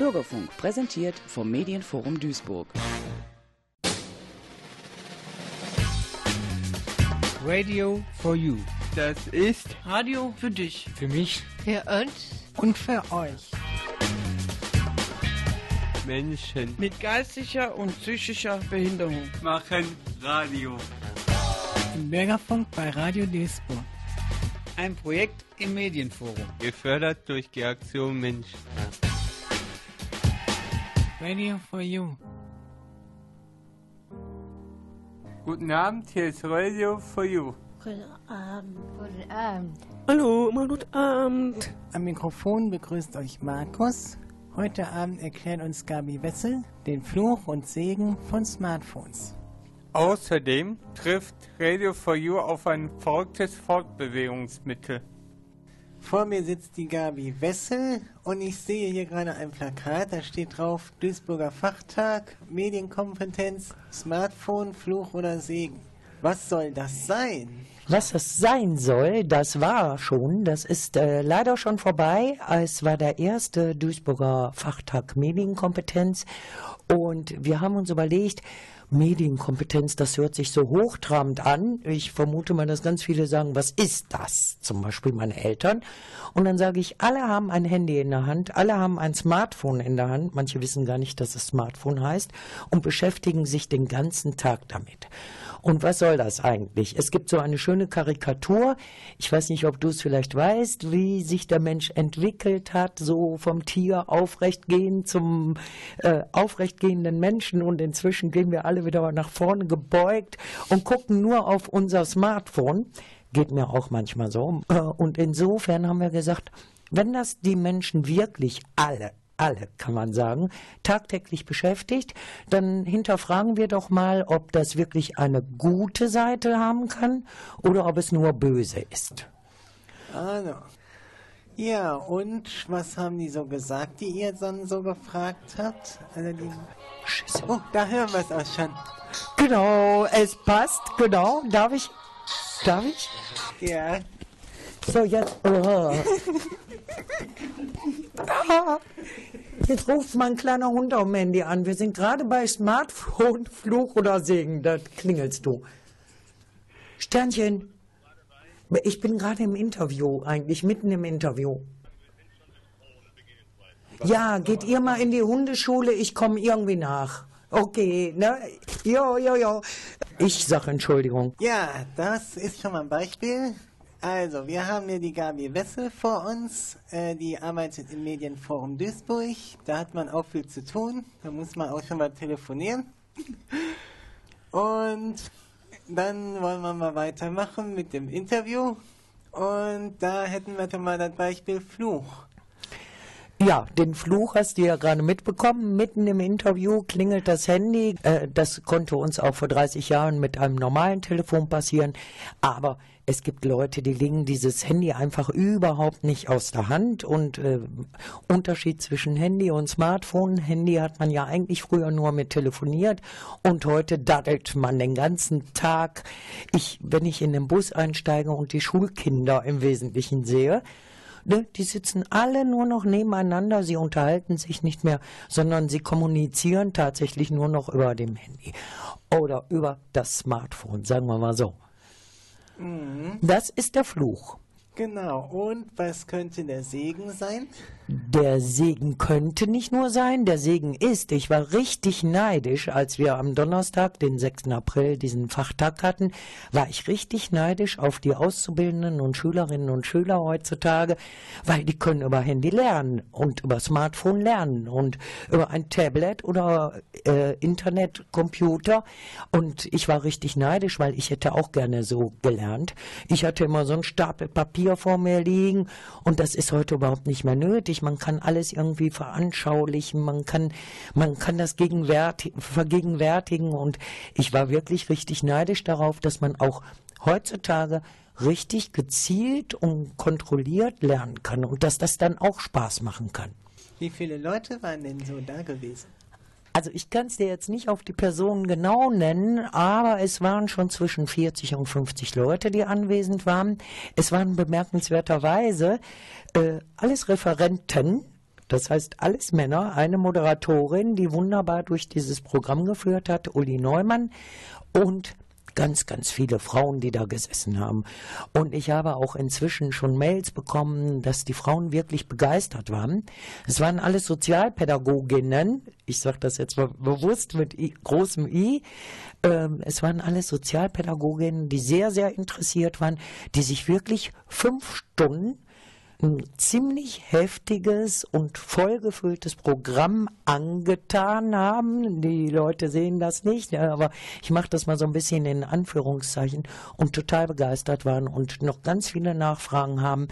Bürgerfunk präsentiert vom Medienforum Duisburg. Radio for You. Das ist Radio für dich. Für mich. Für uns. Und für euch. Menschen mit geistiger und psychischer Behinderung machen Radio. Im Bürgerfunk bei Radio Duisburg. Ein Projekt im Medienforum. Gefördert durch die Aktion Mensch. Radio for You. Guten Abend, hier ist Radio for You. Guten Abend. Guten Abend. Hallo, mal guten Abend. Am Mikrofon begrüßt euch Markus. Heute Abend erklärt uns Gabi Wessel den Fluch und Segen von Smartphones. Außerdem trifft Radio for You auf ein verrücktes Fortbewegungsmittel. Vor mir sitzt die Gabi Wessel und ich sehe hier gerade ein Plakat, da steht drauf Duisburger Fachtag, Medienkompetenz, Smartphone, Fluch oder Segen. Was soll das sein? Was das sein soll, das war schon. Das ist äh, leider schon vorbei. Es war der erste Duisburger Fachtag Medienkompetenz. Und wir haben uns überlegt, Medienkompetenz, das hört sich so hochtrabend an. Ich vermute mal, dass ganz viele sagen, was ist das? Zum Beispiel meine Eltern. Und dann sage ich, alle haben ein Handy in der Hand, alle haben ein Smartphone in der Hand. Manche wissen gar nicht, dass es Smartphone heißt und beschäftigen sich den ganzen Tag damit. Und was soll das eigentlich? Es gibt so eine schöne Karikatur. Ich weiß nicht, ob du es vielleicht weißt, wie sich der Mensch entwickelt hat, so vom Tier aufrechtgehend zum äh, aufrechtgehenden Menschen. Und inzwischen gehen wir alle wieder nach vorne gebeugt und gucken nur auf unser Smartphone. Geht mir auch manchmal so. Äh, und insofern haben wir gesagt, wenn das die Menschen wirklich alle alle, kann man sagen, tagtäglich beschäftigt, dann hinterfragen wir doch mal, ob das wirklich eine gute Seite haben kann oder ob es nur böse ist. Also. Ja, und was haben die so gesagt, die ihr dann so gefragt habt? Also die oh, da hören wir es auch schon. Genau, es passt, genau. Darf ich? Darf ich? Ja. So, jetzt. Oh. Jetzt ruft mein kleiner Hund am Handy an. Wir sind gerade bei Smartphone, Fluch oder Segen. Da klingelst du. Sternchen. Ich bin gerade im Interview, eigentlich mitten im Interview. Ja, geht ihr mal in die Hundeschule, ich komme irgendwie nach. Okay, ne? Jo, jo, jo. Ich sag Entschuldigung. Ja, das ist schon mal ein Beispiel. Also, wir haben hier die Gabi Wessel vor uns, äh, die arbeitet im Medienforum Duisburg. Da hat man auch viel zu tun, da muss man auch schon mal telefonieren. Und dann wollen wir mal weitermachen mit dem Interview. Und da hätten wir schon mal das Beispiel Fluch. Ja, den Fluch hast du ja gerade mitbekommen. Mitten im Interview klingelt das Handy. Äh, das konnte uns auch vor 30 Jahren mit einem normalen Telefon passieren. Aber es gibt Leute, die legen dieses Handy einfach überhaupt nicht aus der Hand. Und äh, Unterschied zwischen Handy und Smartphone. Handy hat man ja eigentlich früher nur mit telefoniert. Und heute daddelt man den ganzen Tag. Ich, wenn ich in den Bus einsteige und die Schulkinder im Wesentlichen sehe, Ne? Die sitzen alle nur noch nebeneinander, sie unterhalten sich nicht mehr, sondern sie kommunizieren tatsächlich nur noch über dem Handy oder über das Smartphone, sagen wir mal so. Mhm. Das ist der Fluch. Genau. Und was könnte der Segen sein? Der Segen könnte nicht nur sein, der Segen ist. Ich war richtig neidisch, als wir am Donnerstag, den 6. April, diesen Fachtag hatten, war ich richtig neidisch auf die Auszubildenden und Schülerinnen und Schüler heutzutage, weil die können über Handy lernen und über Smartphone lernen und über ein Tablet oder äh, Internet, Computer. Und ich war richtig neidisch, weil ich hätte auch gerne so gelernt. Ich hatte immer so einen Stapel Papier Papier vor mir liegen und das ist heute überhaupt nicht mehr nötig. Man kann alles irgendwie veranschaulichen, man kann, man kann das vergegenwärtigen und ich war wirklich richtig neidisch darauf, dass man auch heutzutage richtig gezielt und kontrolliert lernen kann und dass das dann auch Spaß machen kann. Wie viele Leute waren denn so da gewesen? Also ich kann es dir jetzt nicht auf die Personen genau nennen, aber es waren schon zwischen 40 und 50 Leute, die anwesend waren. Es waren bemerkenswerterweise äh, alles Referenten, Das heißt, alles Männer, eine Moderatorin, die wunderbar durch dieses Programm geführt hat, Uli Neumann und ganz, ganz viele Frauen, die da gesessen haben. Und ich habe auch inzwischen schon Mails bekommen, dass die Frauen wirklich begeistert waren. Es waren alles Sozialpädagoginnen. Ich sage das jetzt mal bewusst mit I, großem I. Ähm, es waren alles Sozialpädagoginnen, die sehr, sehr interessiert waren, die sich wirklich fünf Stunden ein ziemlich heftiges und vollgefülltes Programm angetan haben. Die Leute sehen das nicht, aber ich mache das mal so ein bisschen in Anführungszeichen und total begeistert waren und noch ganz viele Nachfragen haben.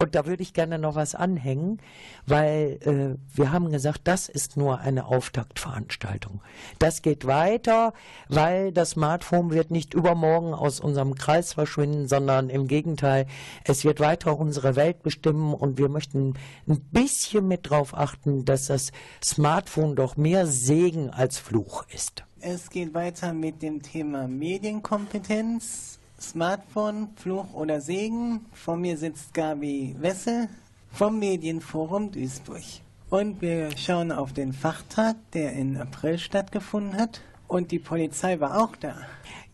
Und da würde ich gerne noch was anhängen, weil äh, wir haben gesagt, das ist nur eine Auftaktveranstaltung. Das geht weiter, weil das Smartphone wird nicht übermorgen aus unserem Kreis verschwinden, sondern im Gegenteil, es wird weiter unsere Welt bestimmen und wir möchten ein bisschen mit drauf achten, dass das Smartphone doch mehr Segen als Fluch ist. Es geht weiter mit dem Thema Medienkompetenz. Smartphone, Fluch oder Segen. Vor mir sitzt Gabi Wessel vom Medienforum Duisburg. Und wir schauen auf den Fachtag, der in April stattgefunden hat. Und die Polizei war auch da.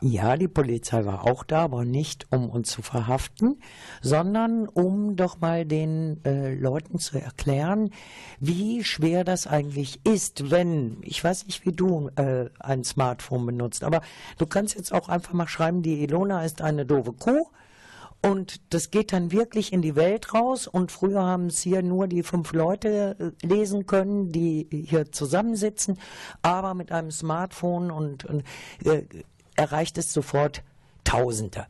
Ja, die Polizei war auch da, aber nicht um uns zu verhaften, sondern um doch mal den äh, Leuten zu erklären, wie schwer das eigentlich ist, wenn, ich weiß nicht, wie du äh, ein Smartphone benutzt, aber du kannst jetzt auch einfach mal schreiben, die Ilona ist eine doofe Kuh. Und das geht dann wirklich in die Welt raus. Und früher haben es hier nur die fünf Leute äh, lesen können, die hier zusammensitzen. Aber mit einem Smartphone und, und äh, erreicht es sofort Tausende.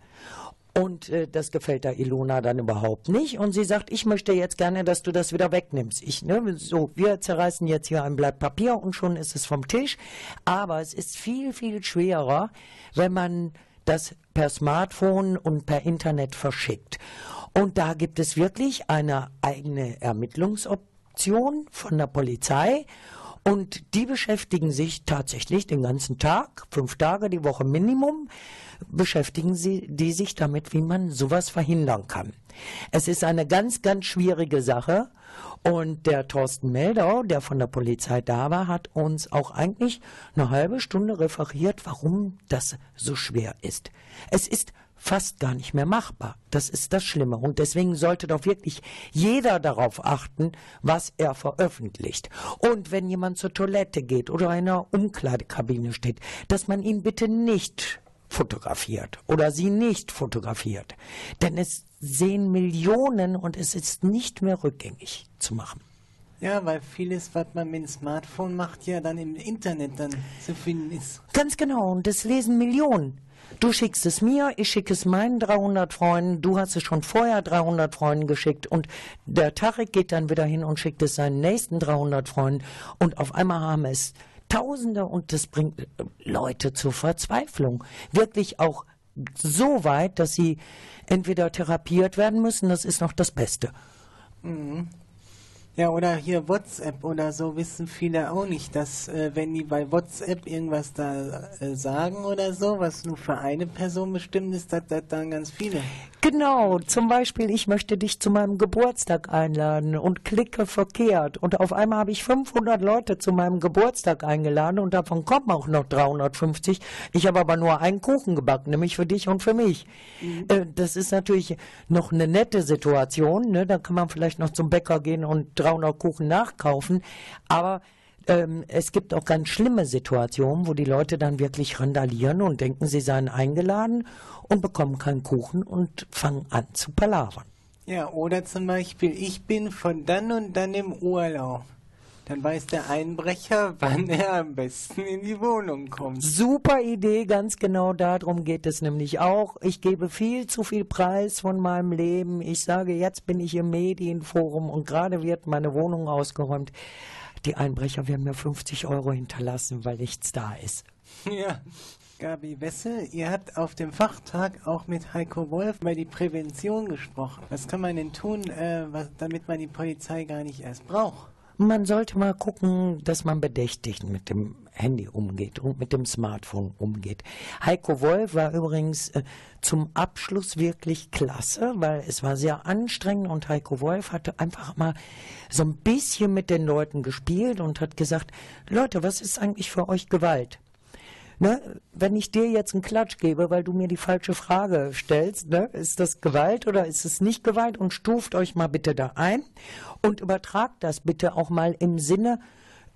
Und äh, das gefällt der Ilona dann überhaupt nicht. Und sie sagt, ich möchte jetzt gerne, dass du das wieder wegnimmst. Ich, ne, so, wir zerreißen jetzt hier ein Blatt Papier und schon ist es vom Tisch. Aber es ist viel, viel schwerer, wenn man das per Smartphone und per Internet verschickt. Und da gibt es wirklich eine eigene Ermittlungsoption von der Polizei. Und die beschäftigen sich tatsächlich den ganzen Tag, fünf Tage die Woche Minimum, beschäftigen sie die sich damit, wie man sowas verhindern kann. Es ist eine ganz, ganz schwierige Sache. Und der Thorsten Meldau, der von der Polizei da war, hat uns auch eigentlich eine halbe Stunde referiert, warum das so schwer ist. Es ist fast gar nicht mehr machbar. Das ist das Schlimme. Und deswegen sollte doch wirklich jeder darauf achten, was er veröffentlicht. Und wenn jemand zur Toilette geht oder in einer Umkleidekabine steht, dass man ihn bitte nicht fotografiert oder sie nicht fotografiert. Denn es sehen Millionen und es ist nicht mehr rückgängig zu machen. Ja, weil vieles, was man mit dem Smartphone macht, ja dann im Internet dann zu finden ist. Ganz genau, und das lesen Millionen. Du schickst es mir, ich schicke es meinen 300 Freunden, du hast es schon vorher 300 Freunden geschickt und der Tarek geht dann wieder hin und schickt es seinen nächsten 300 Freunden und auf einmal haben es Tausende und das bringt äh, Leute zur Verzweiflung. Wirklich auch so weit, dass sie entweder therapiert werden müssen, das ist noch das Beste. Mhm. Ja, oder hier WhatsApp oder so wissen viele auch nicht, dass äh, wenn die bei WhatsApp irgendwas da äh, sagen oder so, was nur für eine Person bestimmt ist, dass das dann ganz viele. Genau, zum Beispiel, ich möchte dich zu meinem Geburtstag einladen und klicke verkehrt. Und auf einmal habe ich 500 Leute zu meinem Geburtstag eingeladen und davon kommen auch noch 350. Ich habe aber nur einen Kuchen gebacken, nämlich für dich und für mich. Mhm. Äh, das ist natürlich noch eine nette Situation. Ne? Da kann man vielleicht noch zum Bäcker gehen und 300 Kuchen nachkaufen. Aber ähm, es gibt auch ganz schlimme Situationen, wo die Leute dann wirklich randalieren und denken, sie seien eingeladen und bekommen keinen Kuchen und fangen an zu palavern. Ja, oder zum Beispiel, ich bin von dann und dann im Urlaub. Dann weiß der Einbrecher, wann er am besten in die Wohnung kommt. Super Idee, ganz genau darum geht es nämlich auch. Ich gebe viel zu viel Preis von meinem Leben. Ich sage, jetzt bin ich im Medienforum und gerade wird meine Wohnung ausgeräumt. Die Einbrecher werden mir 50 Euro hinterlassen, weil nichts da ist. Ja. Gabi Wessel, ihr habt auf dem Fachtag auch mit Heiko Wolf über die Prävention gesprochen. Was kann man denn tun, äh, was, damit man die Polizei gar nicht erst braucht? Man sollte mal gucken, dass man bedächtig mit dem Handy umgeht und mit dem Smartphone umgeht. Heiko Wolf war übrigens äh, zum Abschluss wirklich klasse, weil es war sehr anstrengend und Heiko Wolf hatte einfach mal so ein bisschen mit den Leuten gespielt und hat gesagt, Leute, was ist eigentlich für euch Gewalt? Ne, wenn ich dir jetzt einen Klatsch gebe, weil du mir die falsche Frage stellst, ne, ist das Gewalt oder ist es nicht Gewalt? Und stuft euch mal bitte da ein und übertragt das bitte auch mal im Sinne,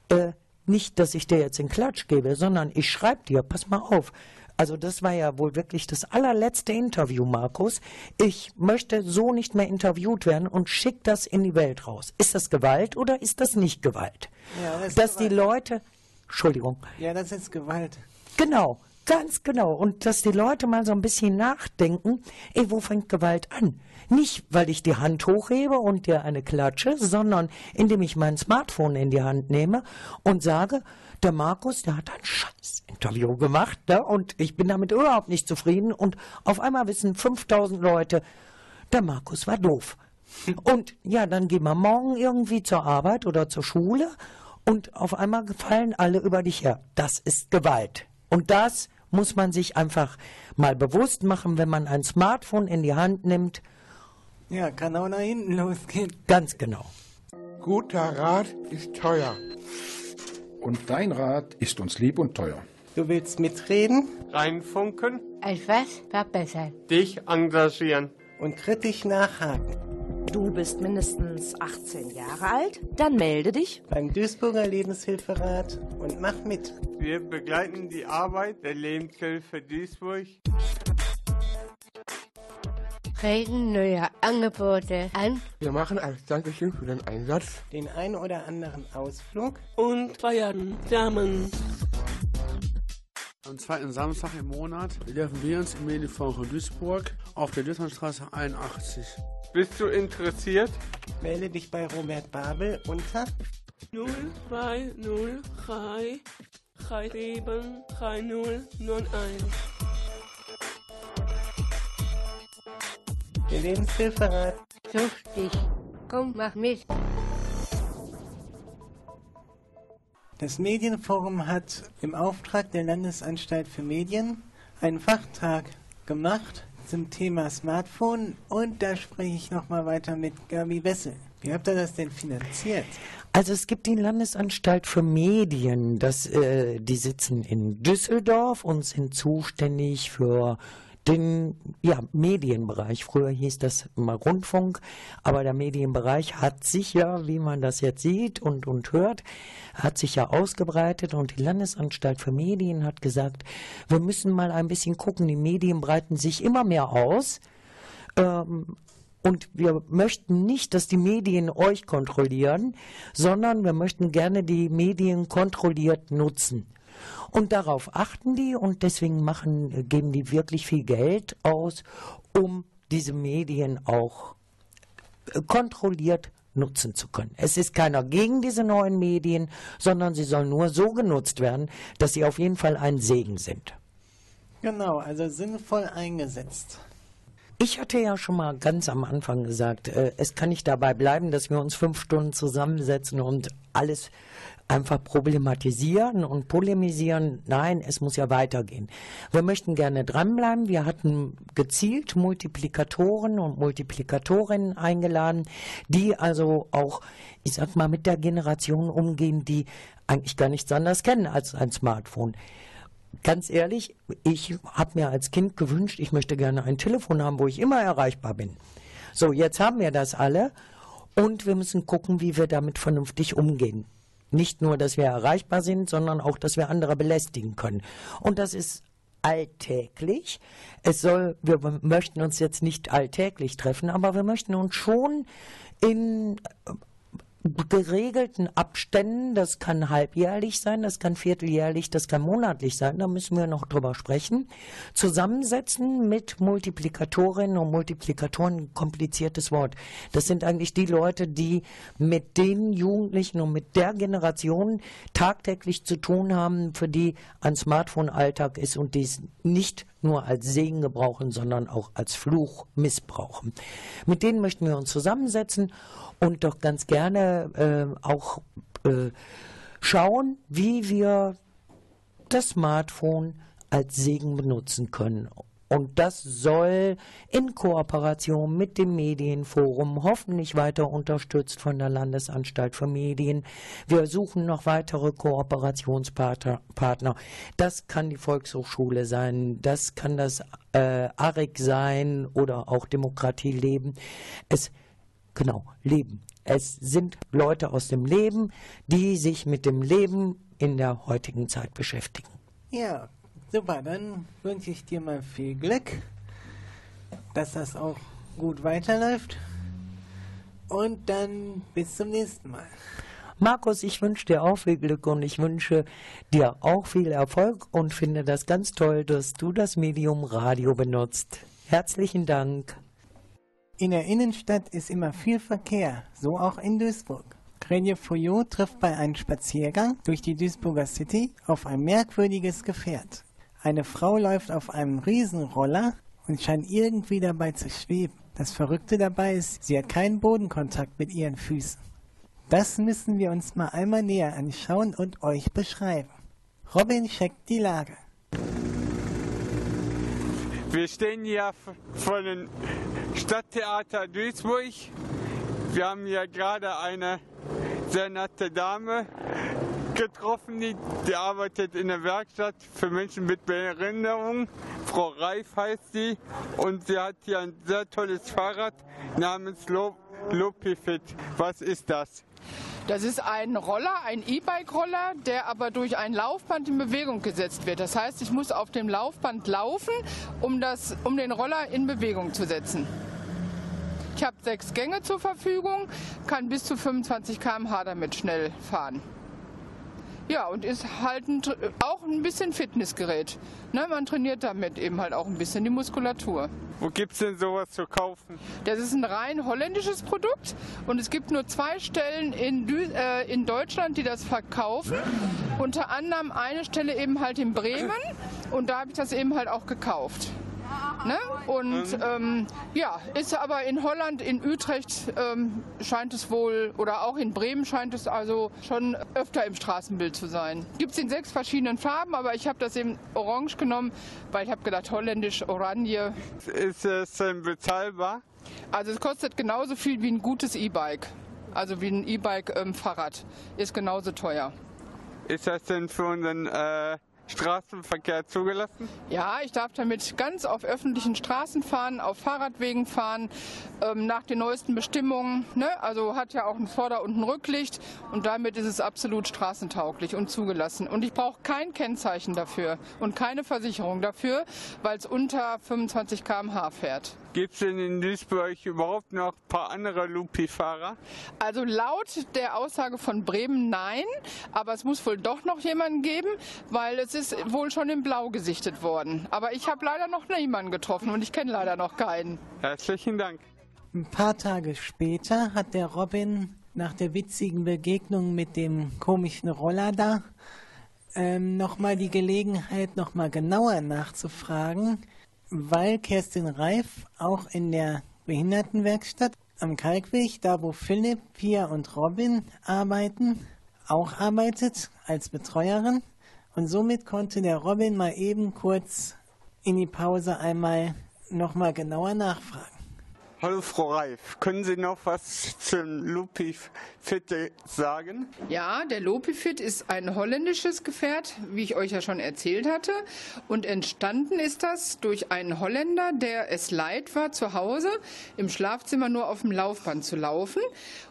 äh, nicht, dass ich dir jetzt einen Klatsch gebe, sondern ich schreibe dir, pass mal auf. Also das war ja wohl wirklich das allerletzte Interview, Markus. Ich möchte so nicht mehr interviewt werden und schick das in die Welt raus. Ist das Gewalt oder ist das nicht Gewalt? Ja, das ist Dass die Gewalt. Leute, Entschuldigung, Ja, das ist Gewalt. Genau, ganz genau. Und dass die Leute mal so ein bisschen nachdenken, ey, wo fängt Gewalt an? Nicht, weil ich die Hand hochhebe und dir eine klatsche, sondern indem ich mein Smartphone in die Hand nehme und sage, der Markus, der hat ein scheiß Interview gemacht ne? und ich bin damit überhaupt nicht zufrieden und auf einmal wissen 5000 Leute, der Markus war doof. Und ja, dann gehen wir morgen irgendwie zur Arbeit oder zur Schule und auf einmal fallen alle über dich her. Das ist Gewalt. Und das muss man sich einfach mal bewusst machen, wenn man ein Smartphone in die Hand nimmt. Ja, kann auch nach hinten losgehen. Ganz genau. Guter Rat ist teuer. Und dein Rat ist uns lieb und teuer. Du willst mitreden Reinfunken, Etwas verbessern. dich engagieren. und kritisch nachhaken. Du bist mindestens 18 Jahre alt? Dann melde dich. Beim Duisburger Lebenshilferat und mach mit. Wir begleiten die Arbeit der Lebenshilfe Duisburg. Regen neue Angebote an. Wir machen als Dankeschön für den Einsatz Den ein oder anderen Ausflug. Und feiern zusammen. Am zweiten Samstag im Monat treffen wir uns im Medienforum von Duisburg auf der Duisburgstraße 81. Bist du interessiert? Melde dich bei Robert Babel unter 0203 37 3091. der Lebenshilferat. Such dich. Komm, mach mit. Das Medienforum hat im Auftrag der Landesanstalt für Medien einen Fachtag gemacht zum Thema Smartphone und da spreche ich nochmal weiter mit Gabi Wessel. Wie habt ihr das denn finanziert? Also es gibt die Landesanstalt für Medien, das, äh, die sitzen in Düsseldorf und sind zuständig für den ja, Medienbereich. Früher hieß das mal Rundfunk, aber der Medienbereich hat sich ja, wie man das jetzt sieht und, und hört, hat sich ja ausgebreitet und die Landesanstalt für Medien hat gesagt, wir müssen mal ein bisschen gucken, die Medien breiten sich immer mehr aus. Ähm, und wir möchten nicht, dass die Medien euch kontrollieren, sondern wir möchten gerne die Medien kontrolliert nutzen. Und darauf achten die und deswegen machen, geben die wirklich viel Geld aus, um diese Medien auch äh, kontrolliert nutzen zu können. Es ist keiner gegen diese neuen Medien, sondern sie sollen nur so genutzt werden, dass sie auf jeden Fall ein Segen sind. Genau, also sinnvoll eingesetzt. Ich hatte ja schon mal ganz am Anfang gesagt, äh, es kann nicht dabei bleiben, dass wir uns fünf Stunden zusammensetzen und alles einfach problematisieren und polemisieren. Nein, es muss ja weitergehen. Wir möchten gerne dranbleiben. Wir hatten gezielt Multiplikatoren und Multiplikatorinnen eingeladen, die also auch, ich sag mal, mit der Generation umgehen, die eigentlich gar nichts anderes kennen als ein Smartphone ganz ehrlich, ich habe mir als Kind gewünscht, ich möchte gerne ein Telefon haben, wo ich immer erreichbar bin. So, jetzt haben wir das alle und wir müssen gucken, wie wir damit vernünftig umgehen. Nicht nur, dass wir erreichbar sind, sondern auch, dass wir andere belästigen können. Und das ist alltäglich. Es soll, wir möchten uns jetzt nicht alltäglich treffen, aber wir möchten uns schon in geregelten Abständen, das kann halbjährlich sein, das kann vierteljährlich, das kann monatlich sein, da müssen wir noch drüber sprechen, zusammensetzen mit Multiplikatorinnen und Multiplikatoren, kompliziertes Wort. Das sind eigentlich die Leute, die mit den Jugendlichen und mit der Generation tagtäglich zu tun haben, für die ein Smartphone Alltag ist und die es nicht nur als Segen gebrauchen, sondern auch als Fluch missbrauchen. Mit denen möchten wir uns zusammensetzen und doch ganz gerne äh, auch äh, schauen, wie wir das Smartphone als Segen benutzen können. Und das soll in Kooperation mit dem Medienforum, hoffentlich weiter unterstützt von der Landesanstalt für Medien. Wir suchen noch weitere Kooperationspartner. Das kann die Volkshochschule sein, das kann das äh, ARIC sein oder auch Demokratie leben. Es, genau, Leben. Es sind Leute aus dem Leben, die sich mit dem Leben in der heutigen Zeit beschäftigen. Ja, super, dann wünsche ich dir mal viel Glück, dass das auch gut weiterläuft. Und dann bis zum nächsten Mal. Markus, ich wünsche dir auch viel Glück und ich wünsche dir auch viel Erfolg und finde das ganz toll, dass du das Medium Radio benutzt. Herzlichen Dank. In der Innenstadt ist immer viel Verkehr, so auch in Duisburg. Grenier Fouillot trifft bei einem Spaziergang durch die Duisburger City auf ein merkwürdiges Gefährt. Eine Frau läuft auf einem Riesenroller und scheint irgendwie dabei zu schweben. Das Verrückte dabei ist, sie hat keinen Bodenkontakt mit ihren Füßen. Das müssen wir uns mal einmal näher anschauen und euch beschreiben. Robin checkt die Lage. Wir stehen hier vor dem Stadttheater Duisburg. Wir haben hier gerade eine sehr nette Dame getroffen, die, die arbeitet in der Werkstatt für Menschen mit Behinderung. Frau Reif heißt sie und sie hat hier ein sehr tolles Fahrrad namens Lopifit. Was ist das? Das ist ein Roller, ein E-Bike-Roller, der aber durch ein Laufband in Bewegung gesetzt wird. Das heißt, ich muss auf dem Laufband laufen, um, das, um den Roller in Bewegung zu setzen. Ich habe sechs Gänge zur Verfügung, kann bis zu 25 km/h damit schnell fahren. Ja, und ist halt ein, auch ein bisschen Fitnessgerät. Ne, man trainiert damit eben halt auch ein bisschen die Muskulatur. Wo gibt es denn sowas zu kaufen? Das ist ein rein holländisches Produkt und es gibt nur zwei Stellen in, äh, in Deutschland, die das verkaufen. Unter anderem eine Stelle eben halt in Bremen und da habe ich das eben halt auch gekauft. Ne? Und mhm. ähm, ja, ist aber in Holland, in Utrecht ähm, scheint es wohl, oder auch in Bremen scheint es also schon öfter im Straßenbild zu sein. Gibt es in sechs verschiedenen Farben, aber ich habe das eben orange genommen, weil ich habe gedacht, holländisch, Oranje. Ist es denn bezahlbar? Also es kostet genauso viel wie ein gutes E-Bike. Also wie ein E-Bike-Fahrrad. Ähm, ist genauso teuer. Ist das denn für unseren äh Straßenverkehr zugelassen? Ja, ich darf damit ganz auf öffentlichen Straßen fahren, auf Fahrradwegen fahren, ähm, nach den neuesten Bestimmungen. Ne? Also hat ja auch ein Vorder- und ein Rücklicht und damit ist es absolut straßentauglich und zugelassen. Und ich brauche kein Kennzeichen dafür und keine Versicherung dafür, weil es unter 25 km/h fährt. Gibt es denn in Duisburg überhaupt noch ein paar andere Lupi-Fahrer? Also laut der Aussage von Bremen nein, aber es muss wohl doch noch jemanden geben, weil es ist wohl schon in Blau gesichtet worden. Aber ich habe leider noch niemanden getroffen und ich kenne leider noch keinen. Herzlichen Dank. Ein paar Tage später hat der Robin nach der witzigen Begegnung mit dem komischen Roller da ähm, nochmal die Gelegenheit, nochmal genauer nachzufragen, weil Kerstin Reif auch in der Behindertenwerkstatt am Kalkweg, da wo Philipp, Pia und Robin arbeiten, auch arbeitet als Betreuerin. Und somit konnte der Robin mal eben kurz in die Pause einmal nochmal genauer nachfragen. Hallo Frau Reif, können Sie noch was zum Lupifit sagen? Ja, der Lupifit ist ein holländisches Gefährt, wie ich euch ja schon erzählt hatte. Und entstanden ist das durch einen Holländer, der es leid war, zu Hause im Schlafzimmer nur auf dem Laufband zu laufen.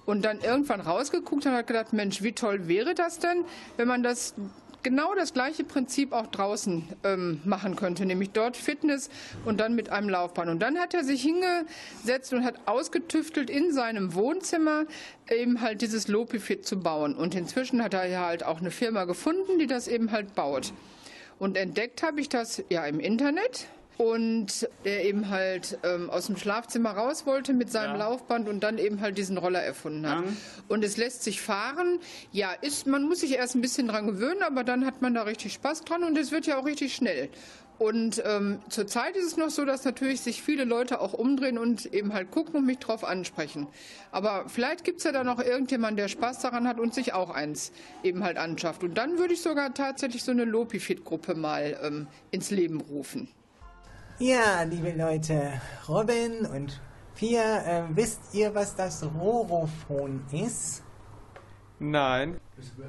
Und dann irgendwann rausgeguckt hat und hat gedacht, Mensch, wie toll wäre das denn, wenn man das genau das gleiche Prinzip auch draußen ähm, machen könnte, nämlich dort Fitness und dann mit einem Laufband. Und dann hat er sich hingesetzt und hat ausgetüftelt in seinem Wohnzimmer eben halt dieses Lopifit zu bauen. Und inzwischen hat er ja halt auch eine Firma gefunden, die das eben halt baut. Und entdeckt habe ich das ja im Internet und der eben halt ähm, aus dem Schlafzimmer raus wollte mit seinem Ja. Laufband und dann eben halt diesen Roller erfunden hat. Mhm. Und es lässt sich fahren. Ja, ist, man muss sich erst ein bisschen dran gewöhnen, aber dann hat man da richtig Spaß dran und es wird ja auch richtig schnell. Und ähm, zurzeit ist es noch so, dass natürlich sich viele Leute auch umdrehen und eben halt gucken und mich drauf ansprechen. Aber vielleicht gibt es ja da noch irgendjemand, der Spaß daran hat und sich auch eins eben halt anschafft. Und dann würde ich sogar tatsächlich so eine Lopifit-Gruppe mal ähm, ins Leben rufen. Ja, liebe Leute, Robin und Pia, äh, wisst ihr, was das Rorophon ist? Nein.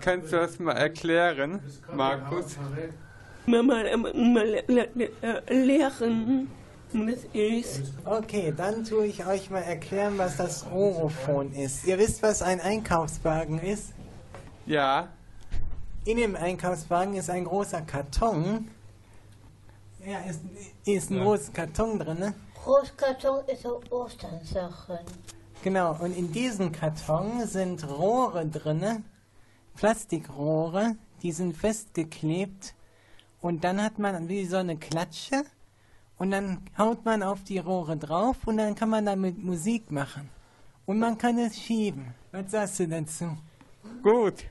Kannst du das mal erklären, Markus? Mal, le- le- äh, lehren. Das ist. Okay, dann tue ich euch mal erklären, was das Rorophon ist. Ihr wisst, was ein Einkaufswagen ist? Ja. In dem Einkaufswagen ist ein großer Karton. Ja, ist, ist ein großer Karton drin. Ne? Großkarton ist so Osternsachen. Genau, und in diesem Karton sind Rohre drinne, Plastikrohre, die sind festgeklebt und dann hat man wie so eine Klatsche und dann haut man auf die Rohre drauf und dann kann man damit Musik machen. Und man kann es schieben. Was sagst du dazu? Gut.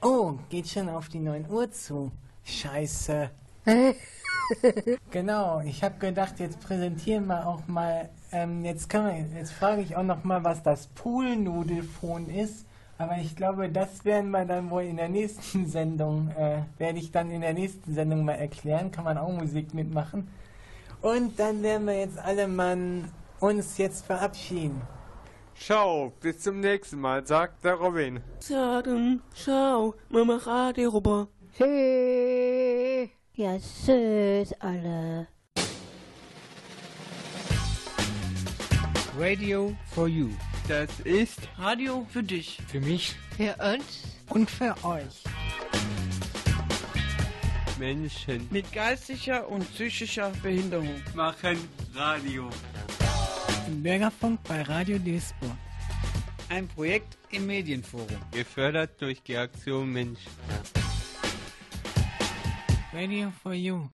Oh, geht schon auf die 9 Uhr zu. Scheiße. genau, ich habe gedacht, jetzt präsentieren wir auch mal, ähm, jetzt wir, jetzt frage ich auch noch mal, was das Poolnudelfon ist. Aber ich glaube, das werden wir dann wohl in der nächsten Sendung, äh, werde ich dann in der nächsten Sendung mal erklären. Kann man auch Musik mitmachen. Und dann werden wir jetzt alle Mann uns jetzt verabschieden. Ciao, bis zum nächsten Mal, sagt der Robin. Sagen, schau, Mama Radio rüber. Tschüss. Ja, tschüss alle. Radio for you. Das ist Radio für dich. Für mich. Für uns. Und für euch. Menschen Mit geistiger und psychischer Behinderung. machen Radio. Im Bürgerfunk bei Radio Duisburg. Ein Projekt im Medienforum. Gefördert durch die Aktion Mensch. Radio for you.